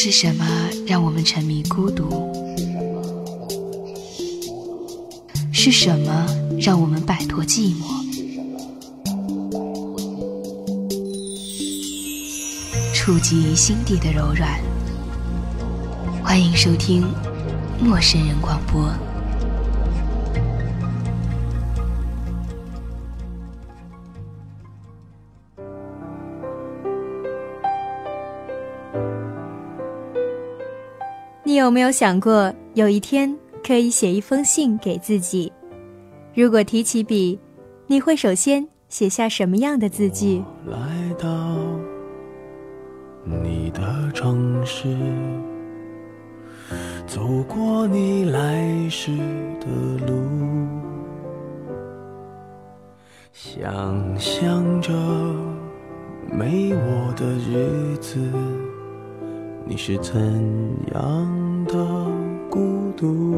是什么让我们沉迷孤独？是什么让我们摆脱寂寞？触及心底的柔软。欢迎收听《陌生人广播》。有没有想过，有一天可以写一封信给自己？如果提起笔，你会首先写下什么样的字句？来到你的城市，走过你来时的路，想象着没我的日子。你是怎样的孤独？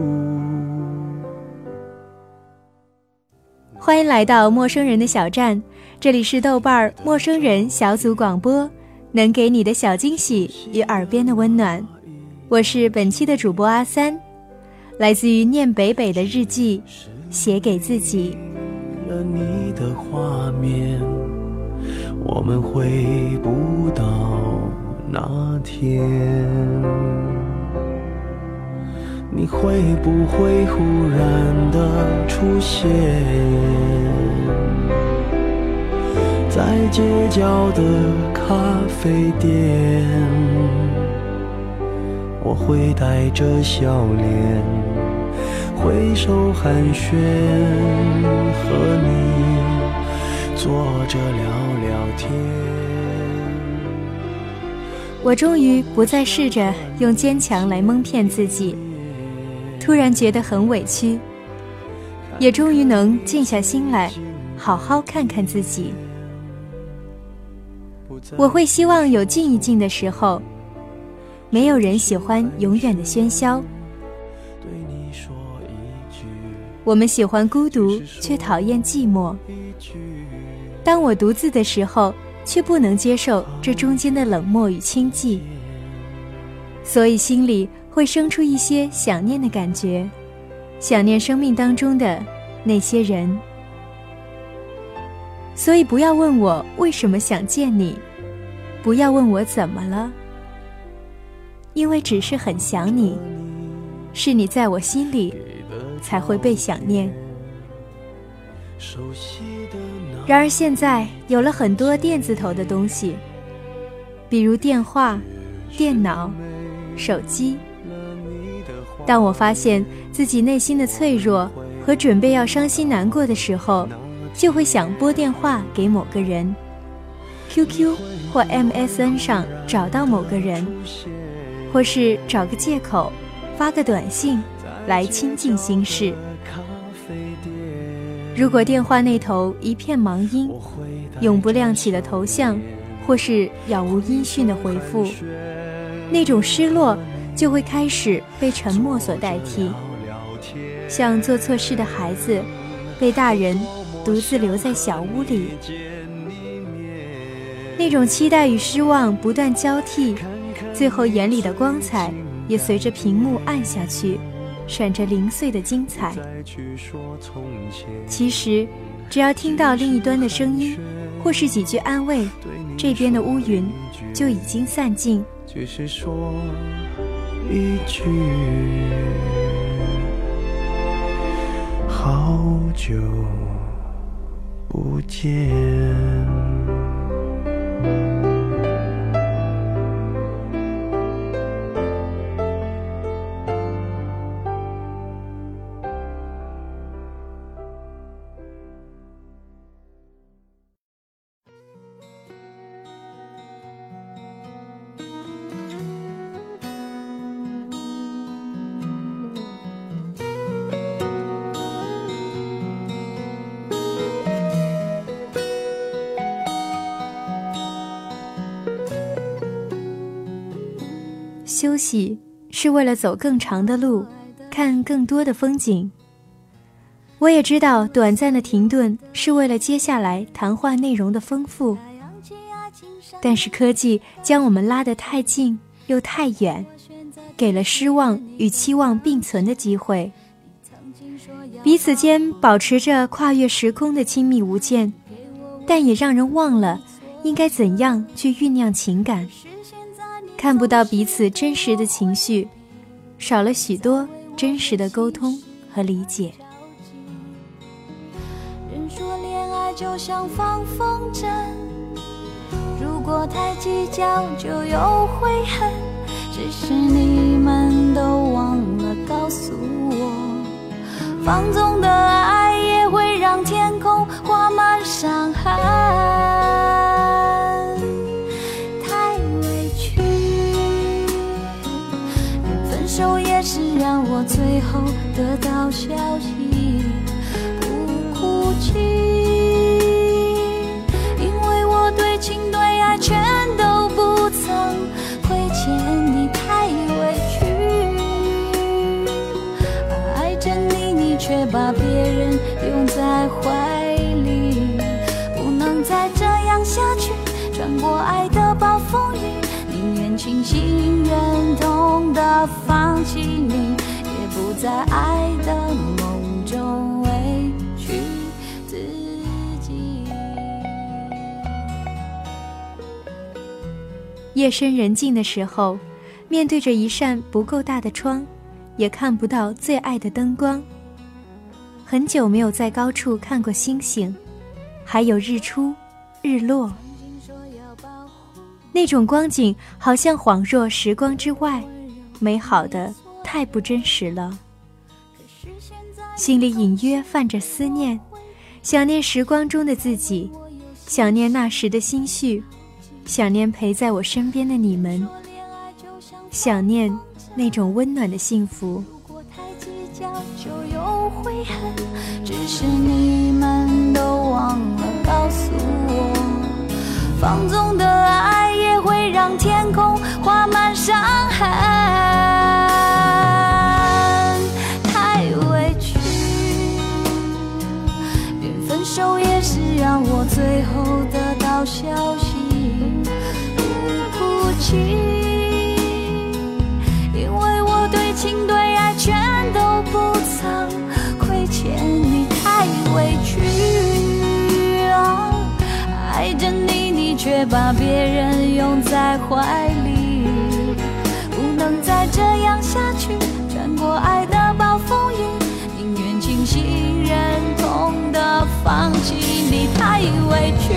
欢迎来到陌生人的小站，这里是豆瓣儿陌生人小组广播，能给你的小惊喜与耳边的温暖。我是本期的主播阿三，来自于念北北的日记，写给自己。了你的画面，我们回不到。那天，你会不会忽然的出现在街角的咖啡店？我会带着笑脸挥手寒暄，和你坐着聊聊天。我终于不再试着用坚强来蒙骗自己，突然觉得很委屈，也终于能静下心来，好好看看自己。我会希望有静一静的时候，没有人喜欢永远的喧嚣。我们喜欢孤独，却讨厌寂寞。当我独自的时候。却不能接受这中间的冷漠与清寂，所以心里会生出一些想念的感觉，想念生命当中的那些人。所以不要问我为什么想见你，不要问我怎么了，因为只是很想你，是你在我心里才会被想念。然而现在有了很多电子头的东西，比如电话、电脑、手机。当我发现自己内心的脆弱和准备要伤心难过的时候，就会想拨电话给某个人，QQ 或 MSN 上找到某个人，或是找个借口发个短信来倾尽心事。如果电话那头一片忙音，永不亮起的头像，或是杳无音讯的回复，那种失落就会开始被沉默所代替，像做错事的孩子，被大人独自留在小屋里，那种期待与失望不断交替，最后眼里的光彩也随着屏幕暗下去。闪着零碎的精彩。其实，只要听到另一端的声音，或是几句安慰，这边的乌云就已经散尽。只是说一句，好久不见。休息是为了走更长的路，看更多的风景。我也知道，短暂的停顿是为了接下来谈话内容的丰富。但是科技将我们拉得太近，又太远，给了失望与期望并存的机会。彼此间保持着跨越时空的亲密无间，但也让人忘了应该怎样去酝酿情感。看不到彼此真实的情绪，少了许多真实的沟通和理解。人说恋爱就像放风筝，如果太计较就有悔恨。只是你们都忘了告诉我，放纵的爱也会让天空画满伤痕。最后得到消息，不哭泣，因为我对情对爱全都不曾亏欠你，太委屈，爱着你，你却把别人拥在怀里，不能再这样下去，穿过爱的暴风雨。宁愿清醒忍痛的放弃你，不在爱的梦中委屈自己。夜深人静的时候，面对着一扇不够大的窗，也看不到最爱的灯光。很久没有在高处看过星星，还有日出、日落。那种光景好像恍若时光之外，美好的太不真实了。心里隐约泛着思念，想念时光中的自己，想念那时的心绪，想念陪在我身边的你们，想念那种温暖的幸福。只是你们都忘了告诉我，放纵却把别人拥在怀里，不能再这样下去。穿过爱的暴风雨，宁愿清醒忍痛的放弃你，太委屈。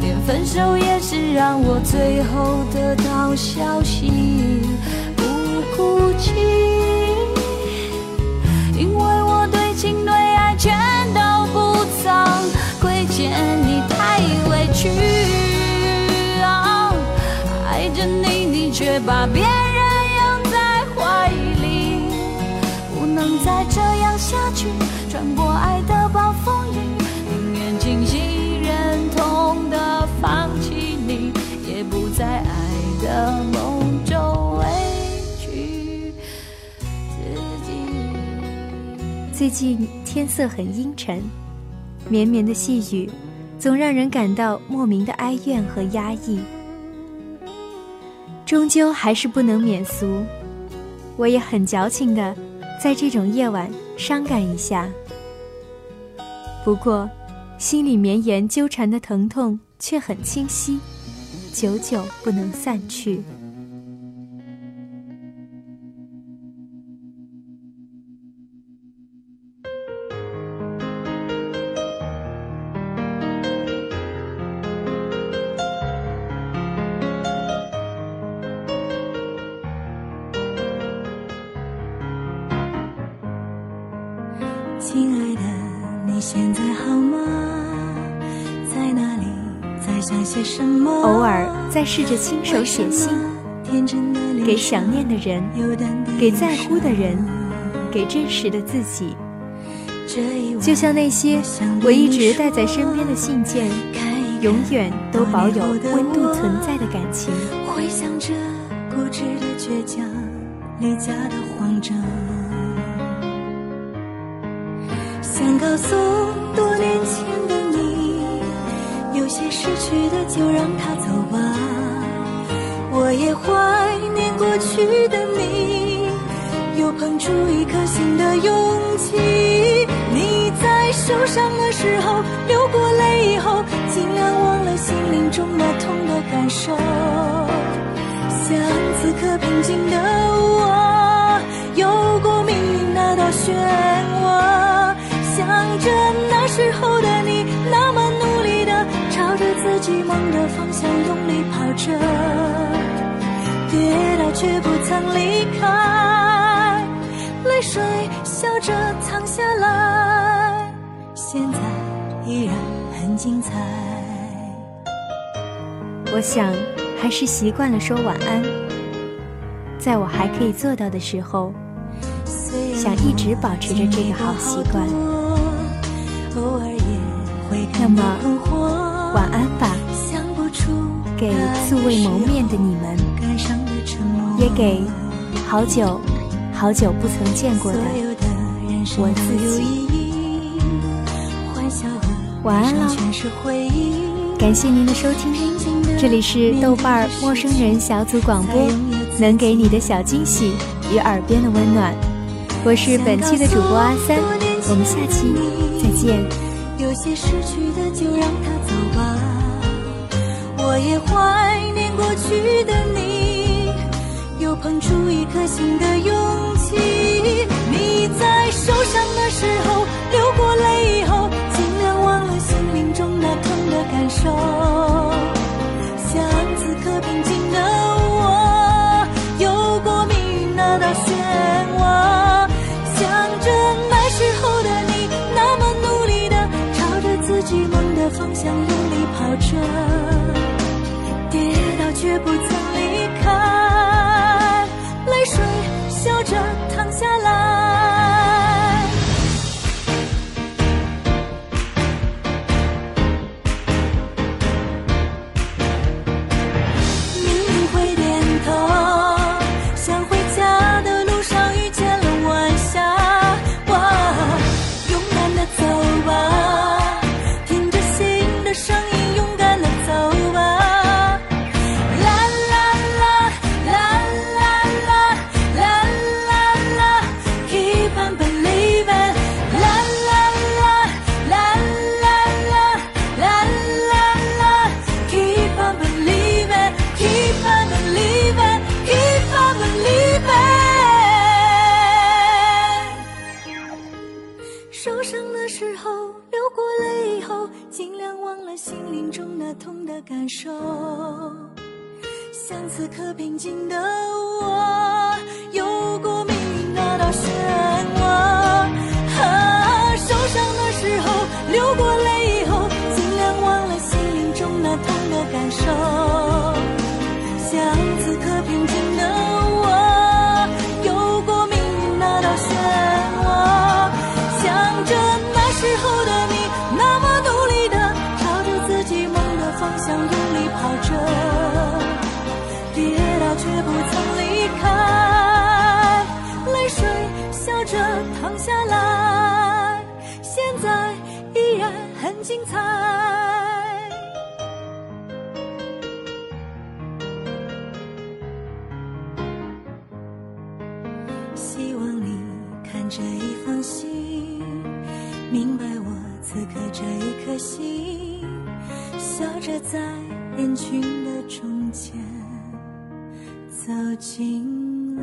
连分手也是让我最后得到消息，不哭泣，把别人拥在怀里，不能再这样下去。穿过爱的暴风雨，宁愿清醒忍痛的放弃你，也不在爱的梦中委屈自己。最近天色很阴沉，绵绵的细雨。总让人感到莫名的哀怨和压抑，终究还是不能免俗。我也很矫情的，在这种夜晚伤感一下。不过，心里绵延纠缠的疼痛却很清晰，久久不能散去。试着亲手写信，给想念的人，给在乎的人，给真实的自己。就像那些我一直带在身边的信件，永远都保有温度存在的感情。回想着固执的倔强，离家的慌张，想告诉多年前的你。有些失去的就让它也怀念过去的你，又捧出一颗新的勇气。你在受伤的时候流过泪以后，尽量忘了心灵中那痛的感受。像此刻平静的我，有过命运那道漩涡，想着那时候的你，那么努力的朝着自己梦的方向用力跑着。跌倒却不曾离开，泪水笑着淌下来，现在依然很精彩。我想还是习惯了说晚安，在我还可以做到的时候，想一直保持着这个好习惯。那么，晚安吧，给素未谋面的你们。也给好久好久不曾见过的我自己晚安了，感谢您的收听，这里是豆瓣儿陌生人小组广播，能给你的小惊喜与耳边的温暖，我是本期的主播阿三，我们下期再见。有些失去的就让它走吧，我也怀念过去的你。又碰出一颗新的勇气。你在受伤的时候流过泪以后，尽量忘了心灵中那痛的感受。像此刻平静的我，有过命运那道漩涡。心灵中那痛的感受，像此刻平静的我，有过命运那道漩涡。啊，受伤的时候流过泪精彩。希望你看这一封信，明白我此刻这一颗心。笑着在人群的中间走进了